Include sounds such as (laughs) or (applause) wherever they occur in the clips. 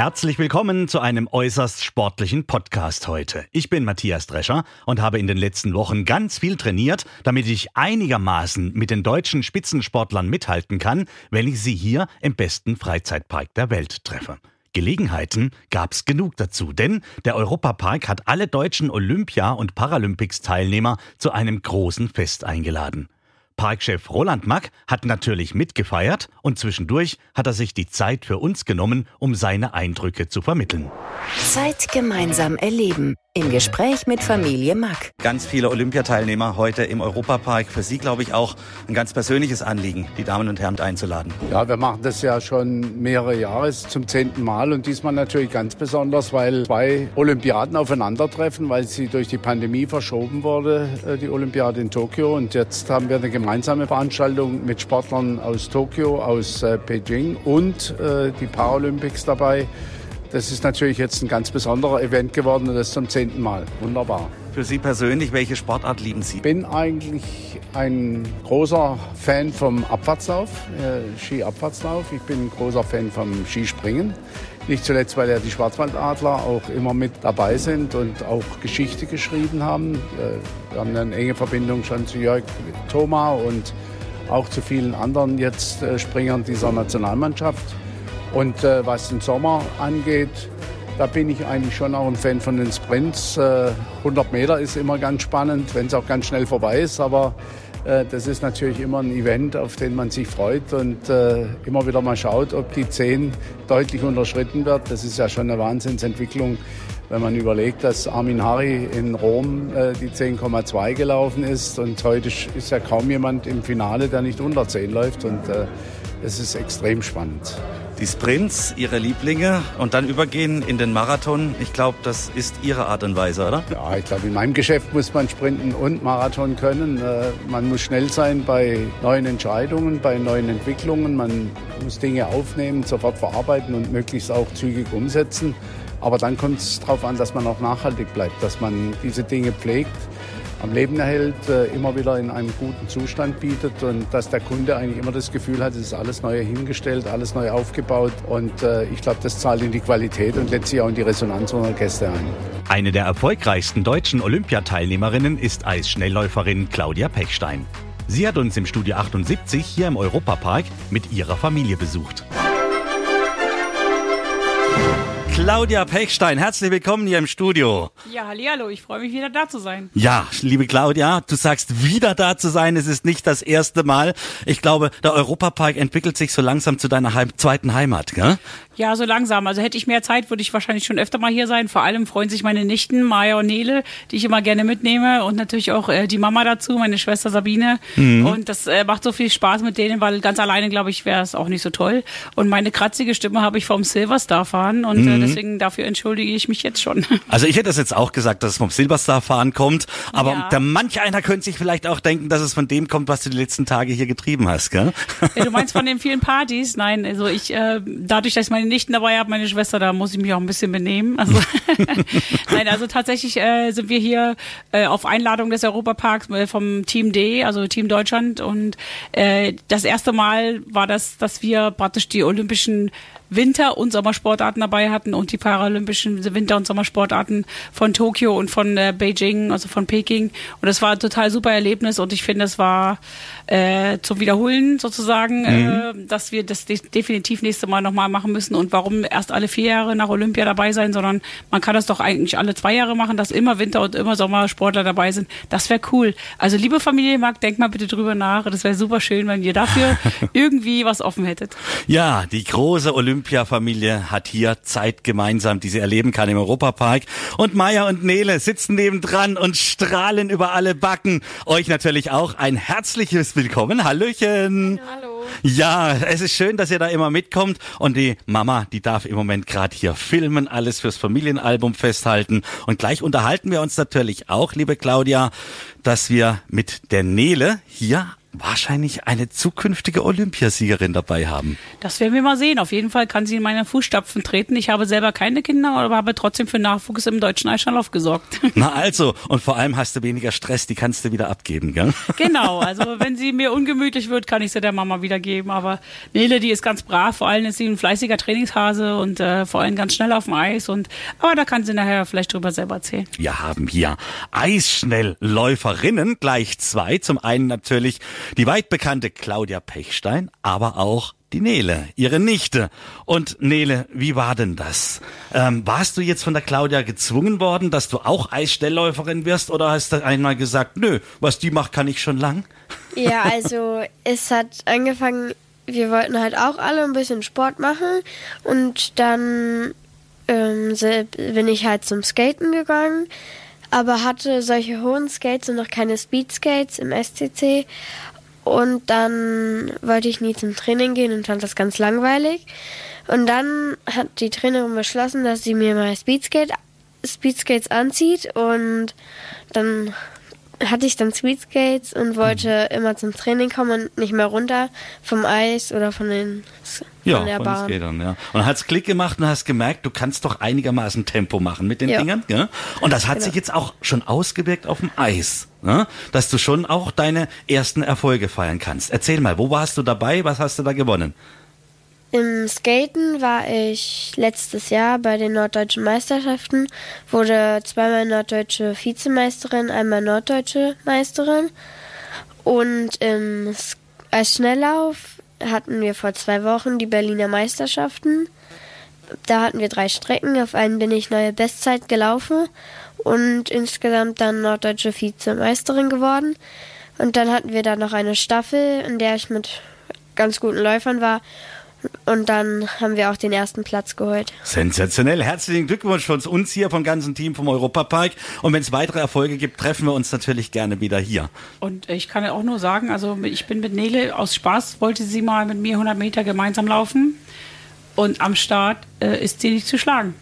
Herzlich willkommen zu einem äußerst sportlichen Podcast heute. Ich bin Matthias Drescher und habe in den letzten Wochen ganz viel trainiert, damit ich einigermaßen mit den deutschen Spitzensportlern mithalten kann, wenn ich sie hier im besten Freizeitpark der Welt treffe. Gelegenheiten gab's genug dazu, denn der Europapark hat alle deutschen Olympia- und Paralympics-Teilnehmer zu einem großen Fest eingeladen. Parkchef Roland Mack hat natürlich mitgefeiert und zwischendurch hat er sich die Zeit für uns genommen, um seine Eindrücke zu vermitteln. Zeit gemeinsam erleben. Im Gespräch mit Familie Mack. Ganz viele Olympiateilnehmer heute im Europapark. Für Sie, glaube ich, auch ein ganz persönliches Anliegen, die Damen und Herren einzuladen. Ja, wir machen das ja schon mehrere Jahre, zum zehnten Mal und diesmal natürlich ganz besonders, weil zwei Olympiaden aufeinandertreffen, weil sie durch die Pandemie verschoben wurde, äh, die Olympiade in Tokio. Und jetzt haben wir eine gemeinsame Veranstaltung mit Sportlern aus Tokio, aus äh, Beijing und äh, die Paralympics dabei. Das ist natürlich jetzt ein ganz besonderer Event geworden und das zum zehnten Mal. Wunderbar. Für Sie persönlich, welche Sportart lieben Sie? Ich bin eigentlich ein großer Fan vom Abfahrtslauf, äh, Ski-Abfahrtslauf. Ich bin ein großer Fan vom Skispringen. Nicht zuletzt, weil ja die Schwarzwaldadler auch immer mit dabei sind und auch Geschichte geschrieben haben. Äh, wir haben eine enge Verbindung schon zu Jörg Thoma und auch zu vielen anderen jetzt äh, Springern dieser Nationalmannschaft. Und äh, was den Sommer angeht, da bin ich eigentlich schon auch ein Fan von den Sprints. Äh, 100 Meter ist immer ganz spannend, wenn es auch ganz schnell vorbei ist. Aber das ist natürlich immer ein Event, auf den man sich freut und äh, immer wieder mal schaut, ob die 10 deutlich unterschritten wird. Das ist ja schon eine Wahnsinnsentwicklung, wenn man überlegt, dass Armin Hari in Rom äh, die 10,2 gelaufen ist und heute ist ja kaum jemand im Finale, der nicht unter 10 läuft und äh, es ist extrem spannend die Sprints, Ihre Lieblinge und dann übergehen in den Marathon. Ich glaube, das ist Ihre Art und Weise, oder? Ja, ich glaube, in meinem Geschäft muss man sprinten und Marathon können. Äh, man muss schnell sein bei neuen Entscheidungen, bei neuen Entwicklungen. Man muss Dinge aufnehmen, sofort verarbeiten und möglichst auch zügig umsetzen. Aber dann kommt es darauf an, dass man auch nachhaltig bleibt, dass man diese Dinge pflegt am Leben erhält, äh, immer wieder in einem guten Zustand bietet und dass der Kunde eigentlich immer das Gefühl hat, es ist alles neu hingestellt, alles neu aufgebaut und äh, ich glaube, das zahlt in die Qualität und letztlich auch in die Resonanz unserer Gäste ein. Eine der erfolgreichsten deutschen Olympiateilnehmerinnen ist Eisschnellläuferin Claudia Pechstein. Sie hat uns im Studio 78 hier im Europapark mit ihrer Familie besucht. Claudia Pechstein, herzlich willkommen hier im Studio. Ja, hallo, ich freue mich wieder da zu sein. Ja, liebe Claudia, du sagst wieder da zu sein, es ist nicht das erste Mal. Ich glaube, der Europapark entwickelt sich so langsam zu deiner Heim zweiten Heimat, gell? Ja, so langsam. Also hätte ich mehr Zeit, würde ich wahrscheinlich schon öfter mal hier sein. Vor allem freuen sich meine Nichten, Maya und Nele, die ich immer gerne mitnehme und natürlich auch äh, die Mama dazu, meine Schwester Sabine. Mhm. Und das äh, macht so viel Spaß mit denen, weil ganz alleine, glaube ich, wäre es auch nicht so toll. Und meine kratzige Stimme habe ich vom Silverstar fahren und äh, mhm. äh, deswegen dafür entschuldige ich mich jetzt schon. (laughs) Also ich hätte das jetzt auch gesagt, dass es vom Silverstar fahren kommt, aber ja. der manch einer könnte sich vielleicht auch denken, dass es von dem kommt, was du die letzten Tage hier getrieben hast, gell? Ja, du meinst von den vielen Partys? Nein, also ich äh, dadurch, dass ich meine Nichten dabei habe, meine Schwester, da muss ich mich auch ein bisschen benehmen. Also (laughs) (laughs) nein, also tatsächlich äh, sind wir hier äh, auf Einladung des Europaparks äh, vom Team D, also Team Deutschland und äh, das erste Mal war das, dass wir praktisch die olympischen Winter- und Sommersportarten dabei hatten und die paralympischen Winter- und Sommersportarten von Tokio und von äh, Beijing, also von Peking. Und das war ein total super Erlebnis und ich finde, es war äh, zum Wiederholen sozusagen, äh, mhm. äh, dass wir das de definitiv nächste Mal nochmal machen müssen. Und warum erst alle vier Jahre nach Olympia dabei sein, sondern man kann das doch eigentlich alle zwei Jahre machen, dass immer Winter- und immer Sommersportler dabei sind. Das wäre cool. Also liebe Familie Marc, denk mal bitte drüber nach. Das wäre super schön, wenn ihr dafür (laughs) irgendwie was offen hättet. Ja, die große Olympia Olympiafamilie hat hier Zeit gemeinsam, die sie erleben kann im Europapark. Und Maya und Nele sitzen nebendran und strahlen über alle Backen. Euch natürlich auch ein herzliches Willkommen. Hallöchen. Hallo. Ja, es ist schön, dass ihr da immer mitkommt. Und die Mama, die darf im Moment gerade hier filmen, alles fürs Familienalbum festhalten. Und gleich unterhalten wir uns natürlich auch, liebe Claudia, dass wir mit der Nele hier wahrscheinlich eine zukünftige Olympiasiegerin dabei haben. Das werden wir mal sehen. Auf jeden Fall kann sie in meine Fußstapfen treten. Ich habe selber keine Kinder, aber habe trotzdem für Nachwuchs im deutschen Eisschnelllauf gesorgt. (laughs) Na also, und vor allem hast du weniger Stress, die kannst du wieder abgeben, gell? Genau, (laughs) also wenn sie mir ungemütlich wird, kann ich sie der Mama wiedergeben. Aber Nele, die ist ganz brav, vor allem ist sie ein fleißiger Trainingshase und äh, vor allem ganz schnell auf dem Eis. Und aber da kann sie nachher vielleicht drüber selber erzählen. Wir haben hier Eisschnellläuferinnen, gleich zwei. Zum einen natürlich die weit bekannte Claudia Pechstein, aber auch die Nele, ihre Nichte. Und Nele, wie war denn das? Ähm, warst du jetzt von der Claudia gezwungen worden, dass du auch Eisstellläuferin wirst oder hast du einmal gesagt, nö, was die macht, kann ich schon lang? Ja, also es hat angefangen, wir wollten halt auch alle ein bisschen Sport machen und dann ähm, bin ich halt zum Skaten gegangen, aber hatte solche hohen Skates und noch keine Speed Skates im SCC und dann wollte ich nie zum Training gehen und fand das ganz langweilig. Und dann hat die Trainerin beschlossen, dass sie mir mal Speedskate, Speedskates anzieht. Und dann hatte ich dann Speedskates und wollte mhm. immer zum Training kommen und nicht mehr runter vom Eis oder von den ja, von der von Bahn. Skatern, ja. Und hast Klick gemacht und hast gemerkt, du kannst doch einigermaßen Tempo machen mit den ja. Dingern. Gell? Und das hat genau. sich jetzt auch schon ausgewirkt auf dem Eis, ne? dass du schon auch deine ersten Erfolge feiern kannst. Erzähl mal, wo warst du dabei? Was hast du da gewonnen? Im Skaten war ich letztes Jahr bei den Norddeutschen Meisterschaften, wurde zweimal norddeutsche Vizemeisterin, einmal norddeutsche Meisterin. Und im, als Schnelllauf hatten wir vor zwei Wochen die Berliner Meisterschaften. Da hatten wir drei Strecken. Auf einen bin ich neue Bestzeit gelaufen und insgesamt dann norddeutsche Vizemeisterin geworden. Und dann hatten wir da noch eine Staffel, in der ich mit ganz guten Läufern war und dann haben wir auch den ersten Platz geholt. Sensationell. Herzlichen Glückwunsch von uns hier vom ganzen Team vom Europapark. Und wenn es weitere Erfolge gibt, treffen wir uns natürlich gerne wieder hier. Und ich kann auch nur sagen, also ich bin mit Nele aus Spaß, wollte sie mal mit mir 100 Meter gemeinsam laufen. Und am Start äh, ist sie nicht zu schlagen.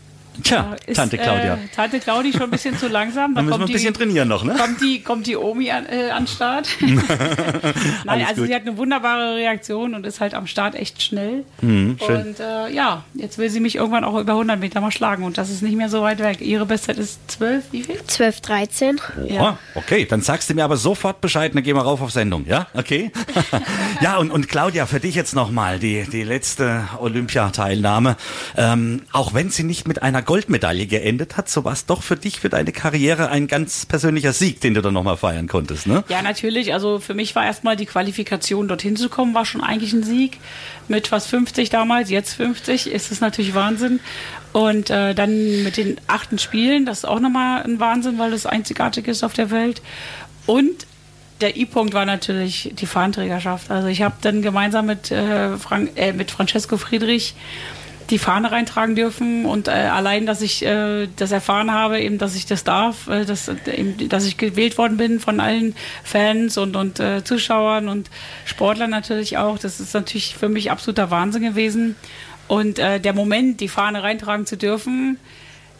Tja, ist, Tante Claudia. Äh, Tante Claudia schon ein bisschen zu langsam. Da müssen wir ein bisschen die, trainieren noch, ne? Kommt die, kommt die Omi an, äh, an Start. (laughs) Nein, also gut. sie hat eine wunderbare Reaktion und ist halt am Start echt schnell. Mhm, schön. Und äh, ja, jetzt will sie mich irgendwann auch über 100 Meter mal schlagen und das ist nicht mehr so weit weg. Ihre Bestzeit ist 12, wie viel? 12, 13. Ja. Oh, okay, dann sagst du mir aber sofort Bescheid, dann gehen wir rauf auf Sendung, ja? Okay? (laughs) ja, und, und Claudia, für dich jetzt nochmal die, die letzte Olympiateilnahme. Ähm, auch wenn sie nicht mit einer Goldmedaille geendet hat, so war es doch für dich, für deine Karriere ein ganz persönlicher Sieg, den du dann nochmal feiern konntest, ne? Ja, natürlich. Also für mich war erstmal die Qualifikation, dorthin zu kommen, war schon eigentlich ein Sieg. Mit fast 50 damals, jetzt 50, ist es natürlich Wahnsinn. Und äh, dann mit den achten Spielen, das ist auch nochmal ein Wahnsinn, weil das einzigartig ist auf der Welt. Und der I-Punkt war natürlich die Fahnenträgerschaft. Also ich habe dann gemeinsam mit, äh, Frank, äh, mit Francesco Friedrich die Fahne reintragen dürfen und äh, allein, dass ich äh, das erfahren habe, eben, dass ich das darf, äh, dass, eben, dass ich gewählt worden bin von allen Fans und, und äh, Zuschauern und Sportlern natürlich auch, das ist natürlich für mich absoluter Wahnsinn gewesen. Und äh, der Moment, die Fahne reintragen zu dürfen,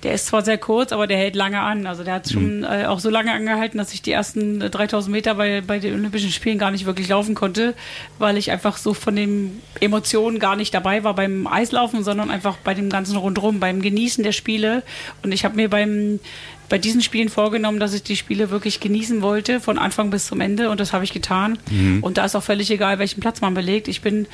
der ist zwar sehr kurz, aber der hält lange an. Also der hat schon mhm. äh, auch so lange angehalten, dass ich die ersten 3000 Meter bei, bei den Olympischen Spielen gar nicht wirklich laufen konnte, weil ich einfach so von den Emotionen gar nicht dabei war beim Eislaufen, sondern einfach bei dem ganzen Rundrum, beim Genießen der Spiele. Und ich habe mir beim bei diesen Spielen vorgenommen, dass ich die Spiele wirklich genießen wollte, von Anfang bis zum Ende. Und das habe ich getan. Mhm. Und da ist auch völlig egal, welchen Platz man belegt. Ich bin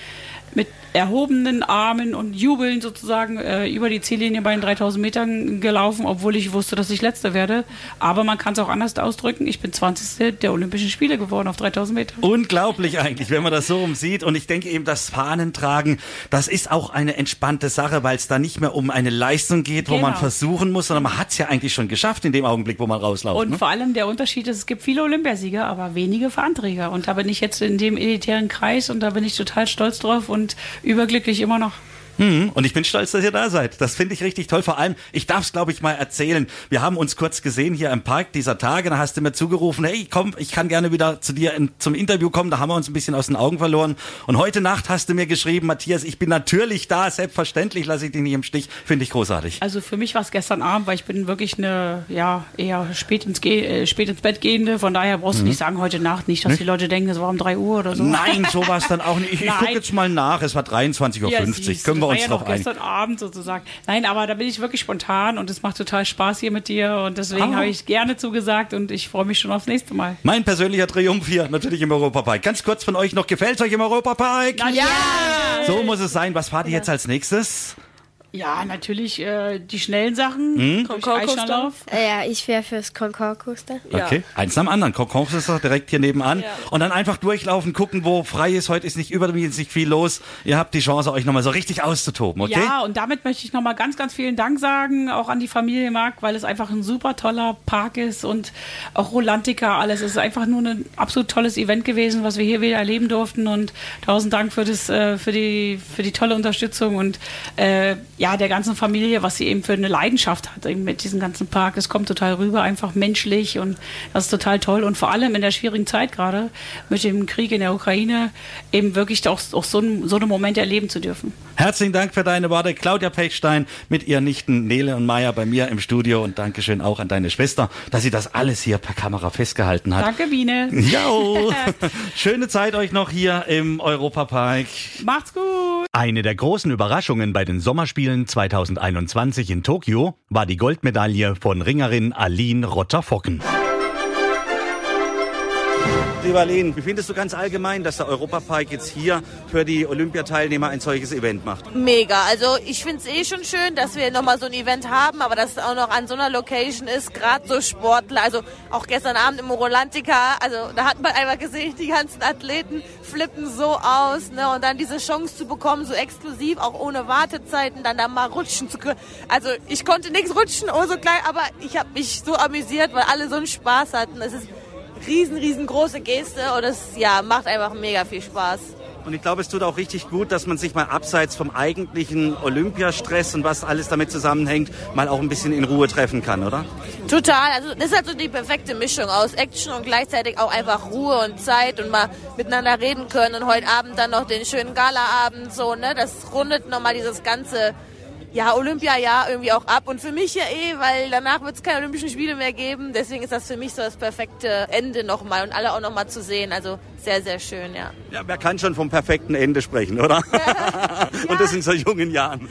mit erhobenen Armen und jubeln sozusagen äh, über die Ziellinie bei den 3000 Metern gelaufen, obwohl ich wusste, dass ich Letzte werde. Aber man kann es auch anders ausdrücken. Ich bin 20. der Olympischen Spiele geworden auf 3000 Meter. Unglaublich eigentlich, wenn man das so umsieht. Und ich denke eben, das Fahnentragen, das ist auch eine entspannte Sache, weil es da nicht mehr um eine Leistung geht, wo genau. man versuchen muss, sondern man hat es ja eigentlich schon geschafft in dem Augenblick, wo man rauslauft. Und ne? vor allem der Unterschied ist, es gibt viele Olympiasieger, aber wenige Fahnenträger. Und da bin ich jetzt in dem elitären Kreis und da bin ich total stolz drauf und überglücklich immer noch. Mhm. Und ich bin stolz, dass ihr da seid. Das finde ich richtig toll. Vor allem, ich darf es, glaube ich, mal erzählen. Wir haben uns kurz gesehen hier im Park dieser Tage. Da hast du mir zugerufen, hey, komm, ich kann gerne wieder zu dir in, zum Interview kommen. Da haben wir uns ein bisschen aus den Augen verloren. Und heute Nacht hast du mir geschrieben, Matthias, ich bin natürlich da. Selbstverständlich lasse ich dich nicht im Stich. Finde ich großartig. Also für mich war es gestern Abend, weil ich bin wirklich eine, ja, eher spät ins, Ge äh, spät ins Bett gehende. Von daher brauchst du nicht sagen, heute Nacht nicht, dass Nicht? die Leute denken, es war um 3 Uhr oder so. Nein, so war es dann auch nicht. Ich, ich gucke jetzt mal nach. Es war 23.50 Uhr. Ja, wir uns ja drauf noch einigen? gestern Abend sozusagen. Nein, aber da bin ich wirklich spontan und es macht total Spaß hier mit dir und deswegen Ah. habe ich gerne zugesagt und ich freue mich schon aufs nächste Mal. Mein persönlicher Triumph hier, natürlich im Europapark. Ganz kurz von euch noch, gefällt euch im Europapark? Ja! So muss es sein. Was fahrt ihr jetzt als nächstes? Ja, natürlich äh, die schnellen Sachen. Hm? Äh, Ja, ich wäre fürs Concord-Coaster. Ja. Okay, eins am anderen. Kokons ist doch direkt hier nebenan. Ja. Und dann einfach durchlaufen, gucken, wo frei ist. Heute ist nicht übermäßig viel los. Ihr habt die Chance, euch nochmal so richtig auszutoben, okay? Ja, und damit möchte ich nochmal ganz, ganz vielen Dank sagen, auch an die Familie Mark, weil es einfach ein super toller Park ist und auch Rolantica, alles. Es ist einfach nur ein absolut tolles Event gewesen, was wir hier wieder erleben durften. Und tausend Dank für, das, äh, für, die, für die tolle Unterstützung und äh, ja, der ganzen Familie, was sie eben für eine Leidenschaft hat eben mit diesem ganzen Park. Es kommt total rüber, einfach menschlich und das ist total toll. Und vor allem in der schwierigen Zeit gerade mit dem Krieg in der Ukraine eben wirklich auch, auch so, so einen Moment erleben zu dürfen. Herzlichen Dank für deine Worte. Claudia Pechstein mit ihren Nichten Nele und Maya bei mir im Studio. Und Dankeschön auch an deine Schwester, dass sie das alles hier per Kamera festgehalten hat. Danke, Biene. Ja, (laughs) schöne Zeit euch noch hier im Europapark. Macht's gut. Eine der großen Überraschungen bei den Sommerspielen 2021 in Tokio war die Goldmedaille von Ringerin Aline Rotter-Focken. Lieber Aline, wie findest du ganz allgemein, dass der Europapark jetzt hier für die Olympiateilnehmer ein solches Event macht? Mega. Also ich finde es eh schon schön, dass wir nochmal so ein Event haben, aber dass es auch noch an so einer Location ist, gerade so Sportler. Also auch gestern Abend im Rolantica, also da hat man einfach gesehen, die ganzen Athleten flippen so aus. Ne? Und dann diese Chance zu bekommen, so exklusiv, auch ohne Wartezeiten, dann da mal rutschen zu können. Also ich konnte nichts rutschen, oh so klein, aber ich habe mich so amüsiert, weil alle so einen Spaß hatten. Es ist riesen, riesengroße Geste und es ja, macht einfach mega viel Spaß. Und ich glaube, es tut auch richtig gut, dass man sich mal abseits vom eigentlichen Olympiastress und was alles damit zusammenhängt, mal auch ein bisschen in Ruhe treffen kann, oder? Total, also das ist halt so die perfekte Mischung aus Action und gleichzeitig auch einfach Ruhe und Zeit und mal miteinander reden können und heute Abend dann noch den schönen Galaabend so, ne, das rundet nochmal dieses ganze ja, Olympiajahr irgendwie auch ab. Und für mich ja eh, weil danach wird es keine Olympischen Spiele mehr geben, deswegen ist das für mich so das perfekte Ende nochmal und alle auch nochmal zu sehen, also sehr, sehr schön, ja. Ja, wer kann schon vom perfekten Ende sprechen, oder? (laughs) (laughs) Und das in so jungen Jahren.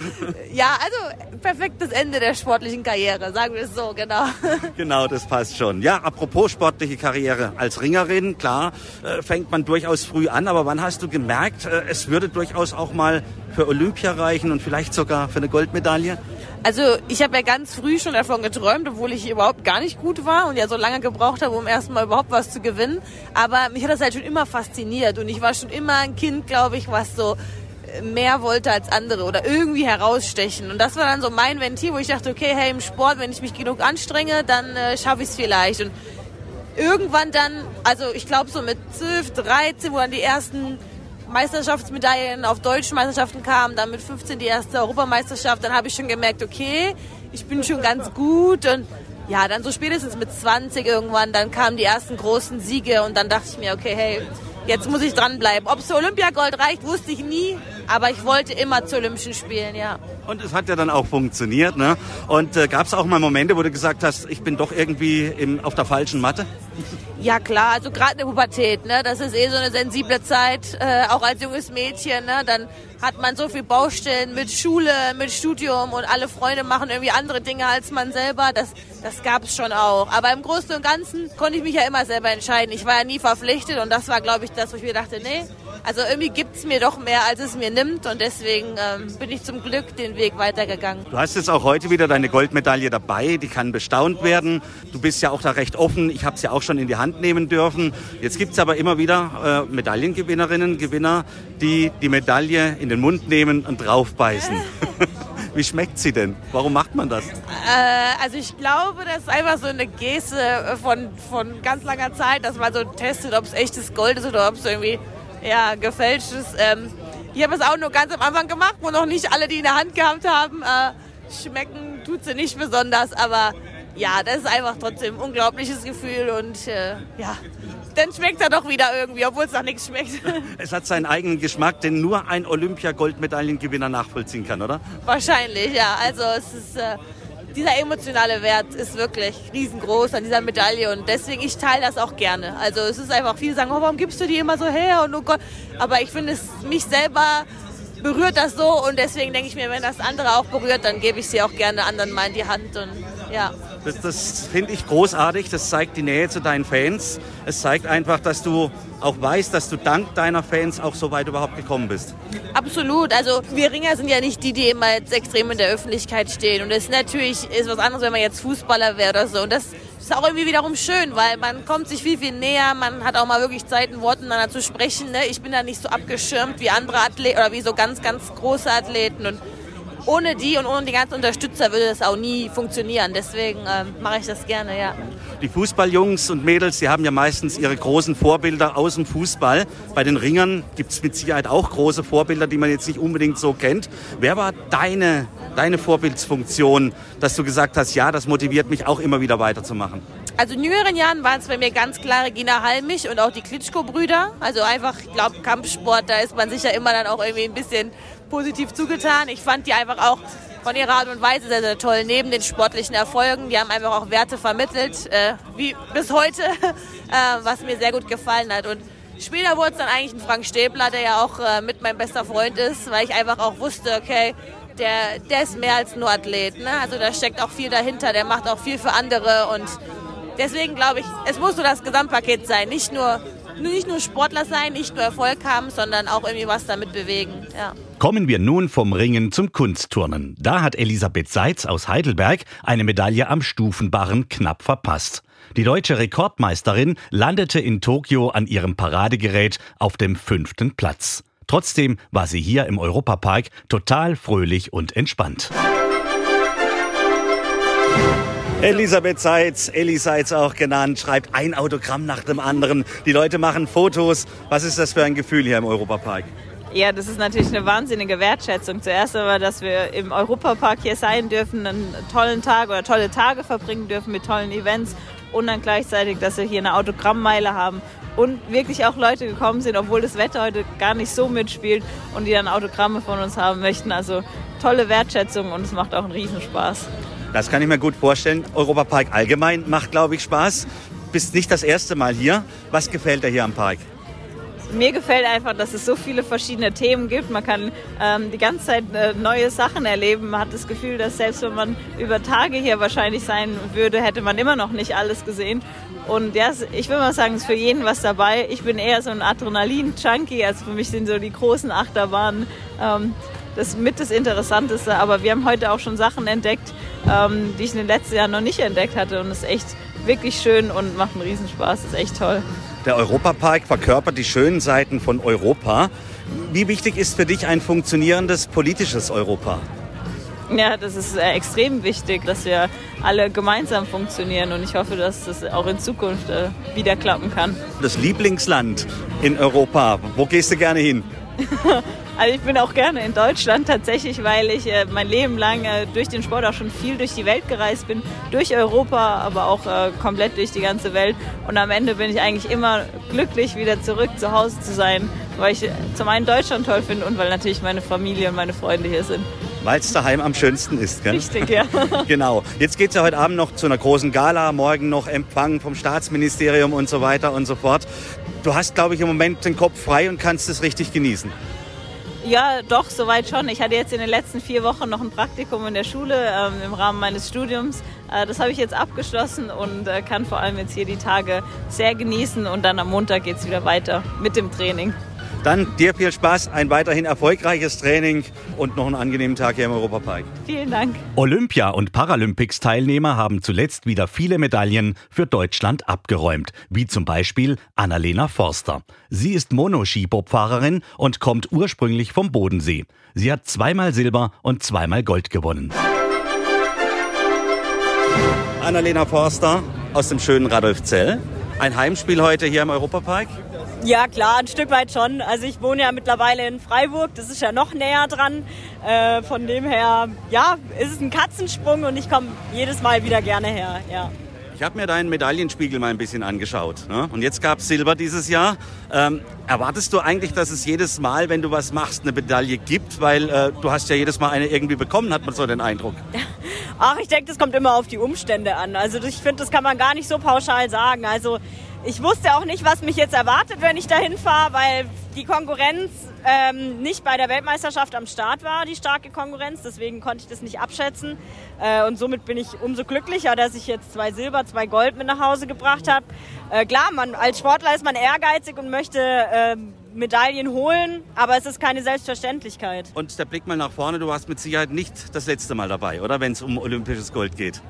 Ja, also perfektes Ende der sportlichen Karriere, sagen wir es so, genau. (laughs) Genau, das passt schon. Ja, apropos sportliche Karriere. Als Ringerin, klar, äh, fängt man durchaus früh an, aber wann hast du gemerkt, äh, es würde durchaus auch mal für Olympia reichen und vielleicht sogar für eine Goldmedaille? Also ich habe ja ganz früh schon davon geträumt, obwohl ich überhaupt gar nicht gut war und ja so lange gebraucht habe, um erstmal überhaupt was zu gewinnen. Aber mich hat das halt schon immer fasziniert und ich war schon immer ein Kind, glaube ich, was so äh, mehr wollte als andere oder irgendwie herausstechen. Und das war dann so mein Ventil, wo ich dachte, okay, hey, im Sport, wenn ich mich genug anstrenge, dann äh, schaffe ich es vielleicht. Und irgendwann dann, also ich glaube so mit 12, 13, wo dann die ersten Meisterschaftsmedaillen auf deutschen Meisterschaften kamen, dann mit 15 die erste Europameisterschaft, dann habe ich schon gemerkt, okay, ich bin schon ganz gut und ja, dann so spätestens mit 20 irgendwann, dann kamen die ersten großen Siege und dann dachte ich mir, okay, hey, jetzt muss ich dranbleiben. Ob es Olympiagold reicht, wusste ich nie, aber ich wollte immer zu Olympischen Spielen, ja. Und es hat ja dann auch funktioniert, ne? Und äh, gab es auch mal Momente, wo du gesagt hast, ich bin doch irgendwie im, auf der falschen Matte? Ja klar, also gerade in der Pubertät, ne, das ist eh so eine sensible Zeit, äh, auch als junges Mädchen, ne, dann hat man so viel Baustellen mit Schule, mit Studium und alle Freunde machen irgendwie andere Dinge als man selber. Das, das gab es schon auch. Aber im Großen und Ganzen konnte ich mich ja immer selber entscheiden. Ich war ja nie verpflichtet und das war, glaube ich, das, wo ich mir dachte, nee, also irgendwie gibt's mir doch mehr, als es mir nimmt und deswegen ähm, bin ich zum Glück den Weg weitergegangen. Du hast jetzt auch heute wieder deine Goldmedaille dabei, die kann bestaunt werden. Du bist ja auch da recht offen, ich habe sie ja auch schon in die Hand nehmen dürfen. Jetzt gibt es aber immer wieder äh, Medaillengewinnerinnen, Gewinner, die die Medaille in den Mund nehmen und draufbeißen. (laughs) Wie schmeckt sie denn? Warum macht man das? Äh, also ich glaube, das ist einfach so eine Geste von, von ganz langer Zeit, dass man so testet, ob es echtes Gold ist oder ob es irgendwie ja, gefälschtes. Ähm, Ich habe es auch nur ganz am Anfang gemacht, wo noch nicht alle die in der Hand gehabt haben. Äh, schmecken tut sie nicht besonders, aber ja, das ist einfach trotzdem ein unglaubliches Gefühl und äh, ja, dann schmeckt er doch wieder irgendwie, obwohl es nach nichts schmeckt. (laughs) Es hat seinen eigenen Geschmack, den nur ein Olympia-Goldmedaillengewinner nachvollziehen kann, oder? Wahrscheinlich, ja. Also es ist äh, dieser emotionale Wert ist wirklich riesengroß an dieser Medaille und deswegen ich teile das auch gerne. Also es ist einfach viele sagen, oh, warum gibst du die immer so her und oh Gott, aber ich finde es mich selber berührt das so und deswegen denke ich mir, wenn das andere auch berührt, dann gebe ich sie auch gerne anderen mal in die Hand und ja. Das, das finde ich großartig. Das zeigt die Nähe zu deinen Fans. Es zeigt einfach, dass du auch weißt, dass du dank deiner Fans auch so weit überhaupt gekommen bist. Absolut. Also wir Ringer sind ja nicht die, die immer jetzt extrem in der Öffentlichkeit stehen. Und das ist natürlich ist was anderes, wenn man jetzt Fußballer wäre oder so. Und das ist auch irgendwie wiederum schön, weil man kommt sich viel, viel näher. Man hat auch mal wirklich Zeit, in Worten miteinander zu sprechen. Ne? Ich bin da nicht so abgeschirmt wie andere Athleten oder wie so ganz, ganz große Athleten. Und ohne die und ohne die ganzen Unterstützer würde das auch nie funktionieren. Deswegen äh, mache ich das gerne, ja. Die Fußballjungs und Mädels, die haben ja meistens ihre großen Vorbilder aus dem Fußball. Bei den Ringern gibt es mit Sicherheit auch große Vorbilder, die man jetzt nicht unbedingt so kennt. Wer war deine, deine Vorbildsfunktion, dass du gesagt hast, ja, das motiviert mich auch immer wieder weiterzumachen? Also in jüngeren Jahren waren es bei mir ganz klar Regina Halmich und auch die Klitschko-Brüder. Also einfach, ich glaube, Kampfsport, da ist man sicher immer dann auch irgendwie ein bisschen positiv zugetan. Ich fand die einfach auch von ihrer Art und Weise sehr, sehr toll. Neben den sportlichen Erfolgen, die haben einfach auch Werte vermittelt, äh, wie bis heute, (laughs) äh, was mir sehr gut gefallen hat. Und später wurde es dann eigentlich ein Frank Stäbler, der ja auch äh, mit mein bester Freund ist, weil ich einfach auch wusste, okay, der, der ist mehr als nur Athlet. Ne? Also da steckt auch viel dahinter, der macht auch viel für andere und deswegen glaube ich, es muss so das Gesamtpaket sein, nicht nur nicht nur Sportler sein, nicht nur Erfolg haben, sondern auch irgendwie was damit bewegen. Ja. Kommen wir nun vom Ringen zum Kunstturnen. Da hat Elisabeth Seitz aus Heidelberg eine Medaille am Stufenbarren knapp verpasst. Die deutsche Rekordmeisterin landete in Tokio an ihrem Paradegerät auf dem fünften Platz. Trotzdem war sie hier im Europapark total fröhlich und entspannt. Elisabeth Seitz, Elli Seitz auch genannt, schreibt ein Autogramm nach dem anderen. Die Leute machen Fotos. Was ist das für ein Gefühl hier im Europapark? Ja, das ist natürlich eine wahnsinnige Wertschätzung. Zuerst aber, dass wir im Europapark hier sein dürfen, einen tollen Tag oder tolle Tage verbringen dürfen mit tollen Events und dann gleichzeitig, dass wir hier eine Autogrammmeile haben und wirklich auch Leute gekommen sind, obwohl das Wetter heute gar nicht so mitspielt und die dann Autogramme von uns haben möchten. Also tolle Wertschätzung und es macht auch einen Riesenspaß. Das kann ich mir gut vorstellen. Europapark allgemein macht, glaube ich, Spaß. Bist nicht das erste Mal hier. Was gefällt dir hier am Park? Mir gefällt einfach, dass es so viele verschiedene Themen gibt. Man kann ähm, die ganze Zeit äh, neue Sachen erleben. Man hat das Gefühl, dass selbst wenn man über Tage hier wahrscheinlich sein würde, hätte man immer noch nicht alles gesehen. Und ja, ich würde mal sagen, es ist für jeden was dabei. Ich bin eher so ein Adrenalin-Junkie. Also für mich sind so die großen Achterbahnen ähm, das mit das Interessanteste. Aber wir haben heute auch schon Sachen entdeckt, ähm, die ich in den letzten Jahren noch nicht entdeckt hatte. Und es ist echt wirklich schön und macht einen Riesenspaß. Ist echt toll. Der Europapark verkörpert die schönen Seiten von Europa. Wie wichtig ist für dich ein funktionierendes politisches Europa? Ja, das ist äh, extrem wichtig, dass wir alle gemeinsam funktionieren und ich hoffe, dass das auch in Zukunft äh, wieder klappen kann. Das Lieblingsland in Europa, wo gehst du gerne hin? (laughs) Also ich bin auch gerne in Deutschland tatsächlich, weil ich äh, mein Leben lang äh, durch den Sport auch schon viel durch die Welt gereist bin, durch Europa, aber auch äh, komplett durch die ganze Welt. Und am Ende bin ich eigentlich immer glücklich, wieder zurück zu Hause zu sein, weil ich zum einen Deutschland toll finde und weil natürlich meine Familie und meine Freunde hier sind. Weil es daheim am schönsten ist, gell? Richtig, ja. (laughs) genau. Jetzt geht es ja heute Abend noch zu einer großen Gala, morgen noch Empfang vom Staatsministerium und so weiter und so fort. Du hast, glaube ich, im Moment den Kopf frei und kannst es richtig genießen. Ja, doch, soweit schon. Ich hatte jetzt in den letzten vier Wochen noch ein Praktikum in der Schule ähm, im Rahmen meines Studiums. Äh, das habe ich jetzt abgeschlossen und äh, kann vor allem jetzt hier die Tage sehr genießen und dann am Montag geht es wieder weiter mit dem Training. Dann dir viel Spaß, ein weiterhin erfolgreiches Training und noch einen angenehmen Tag hier im Europapark. Vielen Dank. Olympia- und Paralympics-Teilnehmer haben zuletzt wieder viele Medaillen für Deutschland abgeräumt, wie zum Beispiel Annalena Forster. Sie ist Monoskibobfahrerin und kommt ursprünglich vom Bodensee. Sie hat zweimal Silber und zweimal Gold gewonnen. Annalena Forster aus dem schönen Radolfzell. Ein Heimspiel heute hier im Europapark? Ja, klar, ein Stück weit schon. Also ich wohne ja mittlerweile in Freiburg, das ist ja noch näher dran. Äh, von dem her, ja, ist es ein Katzensprung und ich komme jedes Mal wieder gerne her. Ja. Ich habe mir deinen Medaillenspiegel mal ein bisschen angeschaut. Ne? Und jetzt gab es Silber dieses Jahr. Ähm, erwartest du eigentlich, dass es jedes Mal, wenn du was machst, eine Medaille gibt? Weil äh, du hast ja jedes Mal eine irgendwie bekommen, hat man so den Eindruck. Ach, ich denke, das kommt immer auf die Umstände an. Also ich finde, das kann man gar nicht so pauschal sagen. Also ich wusste auch nicht, was mich jetzt erwartet, wenn ich dahin fahre, weil die Konkurrenz ähm, nicht bei der Weltmeisterschaft am Start war, die starke Konkurrenz. Deswegen konnte ich das nicht abschätzen. Äh, und somit bin ich umso glücklicher, dass ich jetzt zwei Silber, zwei Gold mit nach Hause gebracht habe. Äh, klar, man, als Sportler ist man ehrgeizig und möchte äh, Medaillen holen, aber es ist keine Selbstverständlichkeit. Und der Blick mal nach vorne, du warst mit Sicherheit nicht das letzte Mal dabei, oder? Wenn es um olympisches Gold geht.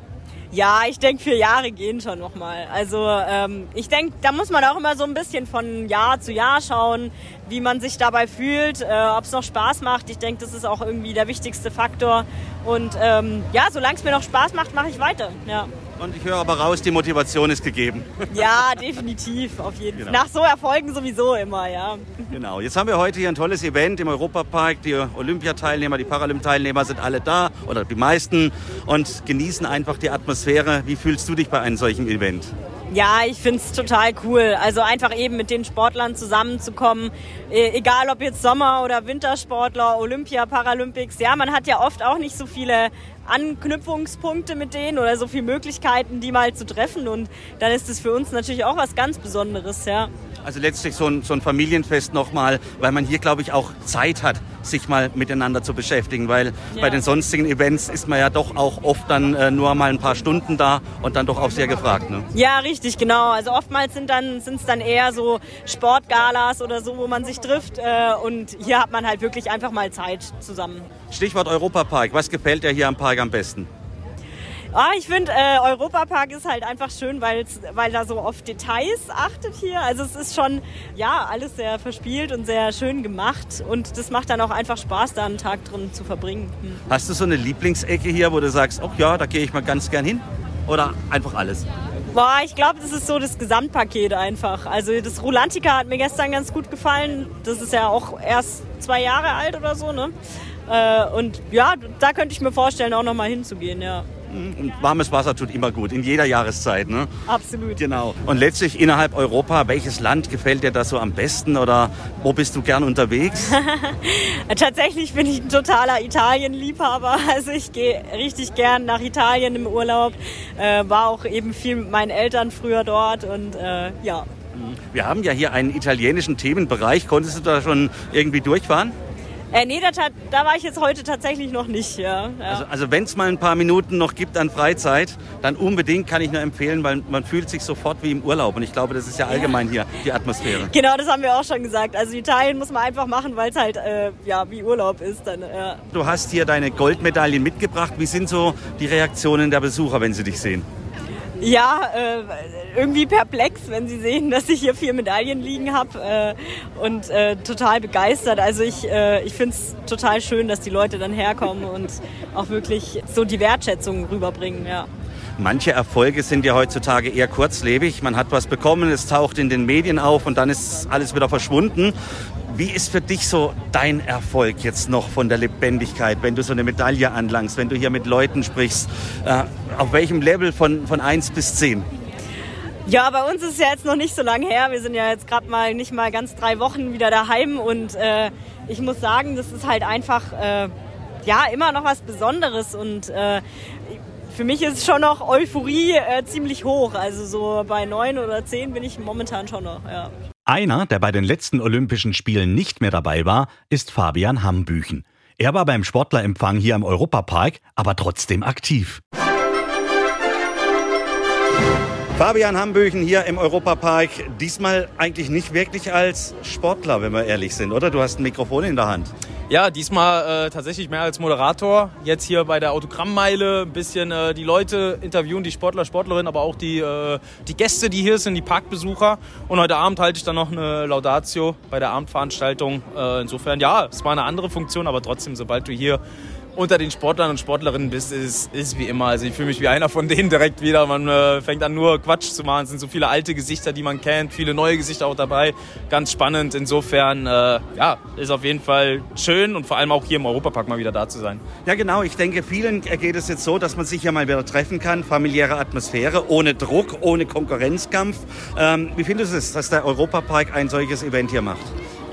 Ja, ich denke, vier Jahre gehen schon nochmal. Also ähm, ich denke, da muss man auch immer so ein bisschen von Jahr zu Jahr schauen, wie man sich dabei fühlt, äh, ob es noch Spaß macht. Ich denke, das ist auch irgendwie der wichtigste Faktor. Und ähm, ja, solange es mir noch Spaß macht, mache ich weiter. Ja. Und ich höre aber raus, die Motivation ist gegeben. (laughs) Ja, definitiv, auf jeden Fall. Genau. Nach so Erfolgen sowieso immer, ja. Genau. Jetzt haben wir heute hier ein tolles Event im Europapark. Die Olympiateilnehmer, die Paralymp-Teilnehmer sind alle da oder die meisten und genießen einfach die Atmosphäre. Wie fühlst du dich bei einem solchen Event? Ja, ich finde es total cool. Also einfach eben mit den Sportlern zusammenzukommen. E, egal ob jetzt Sommer- oder Wintersportler, Olympia, Paralympics. Ja, man hat ja oft auch nicht so viele Anknüpfungspunkte mit denen oder so viele Möglichkeiten, die mal zu treffen. Und dann ist es für uns natürlich auch was ganz Besonderes, ja. Also letztlich so ein, so ein Familienfest nochmal, weil man hier, glaube ich, auch Zeit hat, sich mal miteinander zu beschäftigen, weil ja. bei den sonstigen Events ist man ja doch auch oft dann äh, nur mal ein paar Stunden da und dann doch auch sehr gefragt. Ne? Ja, richtig, genau. Also oftmals sind dann sind es dann eher so Sportgalas oder so, wo man sich trifft äh, und hier hat man halt wirklich einfach mal Zeit zusammen. Stichwort Europapark. Was gefällt dir hier am Park am besten? Ah, ich finde, äh, Europapark ist halt einfach schön, weil da so oft Details achtet hier. Also es ist schon, ja, alles sehr verspielt und sehr schön gemacht. Und das macht dann auch einfach Spaß, da einen Tag drin zu verbringen. Hm. Hast du so eine Lieblingsecke hier, wo du sagst, ach ja, da gehe ich mal ganz gern hin? Oder einfach alles? Boah, ich glaube, das ist so das Gesamtpaket einfach. Also das Rulantica hat mir gestern ganz gut gefallen. Das ist ja auch erst zwei Jahre alt oder so, ne? Äh, und ja, da könnte ich mir vorstellen, auch nochmal hinzugehen, ja. Und warmes Wasser tut immer gut, in jeder Jahreszeit. Ne? Absolut. Genau. Und letztlich innerhalb Europa, welches Land gefällt dir da so am besten oder wo bist du gern unterwegs? (laughs) Tatsächlich bin ich ein totaler Italien-Liebhaber. (laughs) Also ich gehe richtig gern nach Italien im Urlaub. Äh, war auch eben viel mit meinen Eltern früher dort und äh, ja. Wir haben ja hier einen italienischen Themenbereich. Konntest du da schon irgendwie durchfahren? Äh, nee, da, da, war ich jetzt heute tatsächlich noch nicht. Ja. ja. Also, also wenn es mal ein paar Minuten noch gibt an Freizeit, dann unbedingt kann ich nur empfehlen, weil man fühlt sich sofort wie im Urlaub. Und ich glaube, das ist ja allgemein ja. hier die Atmosphäre. Genau, das haben wir auch schon gesagt. Also Italien muss man einfach machen, weil es halt äh, ja, wie Urlaub ist. Dann, ja. Du hast hier deine Goldmedaillen mitgebracht. Wie sind so die Reaktionen der Besucher, wenn sie dich sehen? Ja, äh, irgendwie perplex, wenn sie sehen, dass ich hier vier Medaillen liegen habe äh, und äh, total begeistert. Also ich, äh, ich finde es total schön, dass die Leute dann herkommen und auch wirklich so die Wertschätzung rüberbringen, ja. Manche Erfolge sind ja heutzutage eher kurzlebig. Man hat was bekommen, es taucht in den Medien auf und dann ist alles wieder verschwunden. Wie ist für dich so dein Erfolg jetzt noch von der Lebendigkeit, wenn du so eine Medaille anlangst, wenn du hier mit Leuten sprichst? Äh, auf welchem Level von, von 1 bis 10? Ja, bei uns ist es ja jetzt noch nicht so lange her. Wir sind ja jetzt gerade mal nicht mal ganz drei Wochen wieder daheim und äh, ich muss sagen, das ist halt einfach äh, ja immer noch was Besonderes und äh, für mich ist schon noch Euphorie äh, ziemlich hoch. Also so bei neun oder zehn bin ich momentan schon noch. Ja. Einer, der bei den letzten Olympischen Spielen nicht mehr dabei war, ist Fabian Hambüchen. Er war beim Sportlerempfang hier im Europapark, aber trotzdem aktiv. Fabian Hambüchen hier im Europapark. Diesmal eigentlich nicht wirklich als Sportler, wenn wir ehrlich sind, oder? Du hast ein Mikrofon in der Hand. Ja, diesmal äh, tatsächlich mehr als Moderator. Jetzt hier bei der Autogrammmeile ein bisschen äh, die Leute interviewen, die Sportler, Sportlerinnen, aber auch die, äh, die Gäste, die hier sind, die Parkbesucher. Und heute Abend halte ich dann noch eine Laudatio bei der Abendveranstaltung. Äh, insofern, ja, es war eine andere Funktion, aber trotzdem, sobald du hier unter den Sportlern und Sportlerinnen bist, ist, ist wie immer. Also ich fühle mich wie einer von denen direkt wieder. Man äh, fängt an nur Quatsch zu machen. Es sind so viele alte Gesichter, die man kennt, viele neue Gesichter auch dabei. Ganz spannend. Insofern, äh, ja, ist auf jeden Fall schön und vor allem auch hier im Europapark mal wieder da zu sein. Ja, genau. Ich denke, vielen geht es jetzt so, dass man sich hier mal wieder treffen kann. Familiäre Atmosphäre, ohne Druck, ohne Konkurrenzkampf. Ähm, wie findest du es, dass der Europapark ein solches Event hier macht?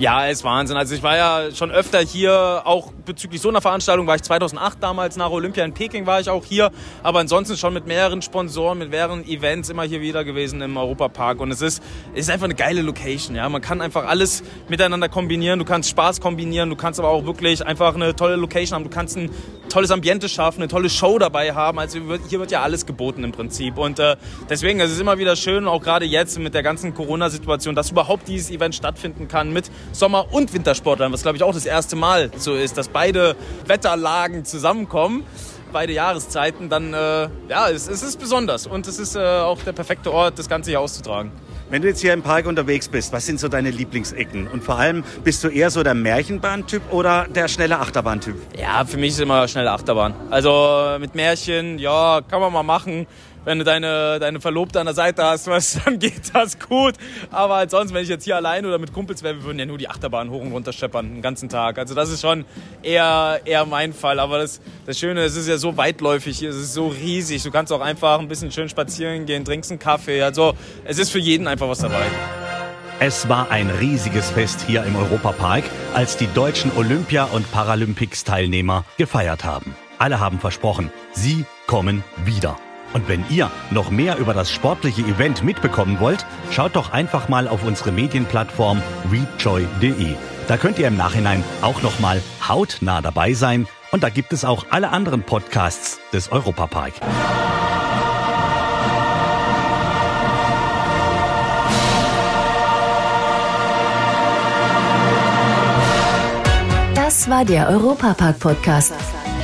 Ja, ist Wahnsinn. Also ich war ja schon öfter hier, auch bezüglich so einer Veranstaltung war ich 2008 damals nach Olympia in Peking war ich auch hier, aber ansonsten schon mit mehreren Sponsoren, mit mehreren Events immer hier wieder gewesen im Europapark und es ist, ist einfach eine geile Location. Ja, man kann einfach alles miteinander kombinieren. Du kannst Spaß kombinieren, du kannst aber auch wirklich einfach eine tolle Location haben. Du kannst ein tolles Ambiente schaffen, eine tolle Show dabei haben. Also hier wird ja alles geboten im Prinzip und äh, deswegen es ist immer wieder schön, auch gerade jetzt mit der ganzen Corona-Situation, dass überhaupt dieses Event stattfinden kann mit Sommer- und Wintersportlern, was glaube ich auch das erste Mal so ist, dass beide Wetterlagen zusammenkommen beide Jahreszeiten, dann äh, ja, es, es, ist besonders und es ist äh, auch der perfekte Ort, das Ganze hier auszutragen. Wenn du jetzt hier im Park unterwegs bist, was sind so deine Lieblingsecken? Und vor allem, bist du eher so der Märchenbahntyp oder der schnelle Achterbahntyp? Ja, für mich ist immer schnelle Achterbahn. Also mit Märchen, ja, kann man mal machen wenn du deine, deine Verlobte an der Seite hast, was, (laughs) dann geht das gut. Aber ansonsten, wenn ich jetzt hier allein oder mit Kumpels wäre, wir würden ja nur die Achterbahn hoch und runter scheppern den ganzen Tag. Also das ist schon eher, eher mein Fall. Aber das, das Schöne, es ist ja so weitläufig hier, es ist so riesig. Du kannst auch einfach ein bisschen schön spazieren gehen, trinkst einen Kaffee. Also es ist für jeden einfach was dabei. Es war ein riesiges Fest hier im Europapark, als die deutschen Olympia- und Paralympics-Teilnehmer gefeiert haben. Alle haben versprochen, sie kommen wieder. Und wenn ihr noch mehr über das sportliche Event mitbekommen wollt, schaut doch einfach mal auf unsere Medienplattform readjoy.de. Da könnt ihr im Nachhinein auch noch mal hautnah dabei sein und da gibt es auch alle anderen Podcasts des Europapark. Das war der Europapark Podcast.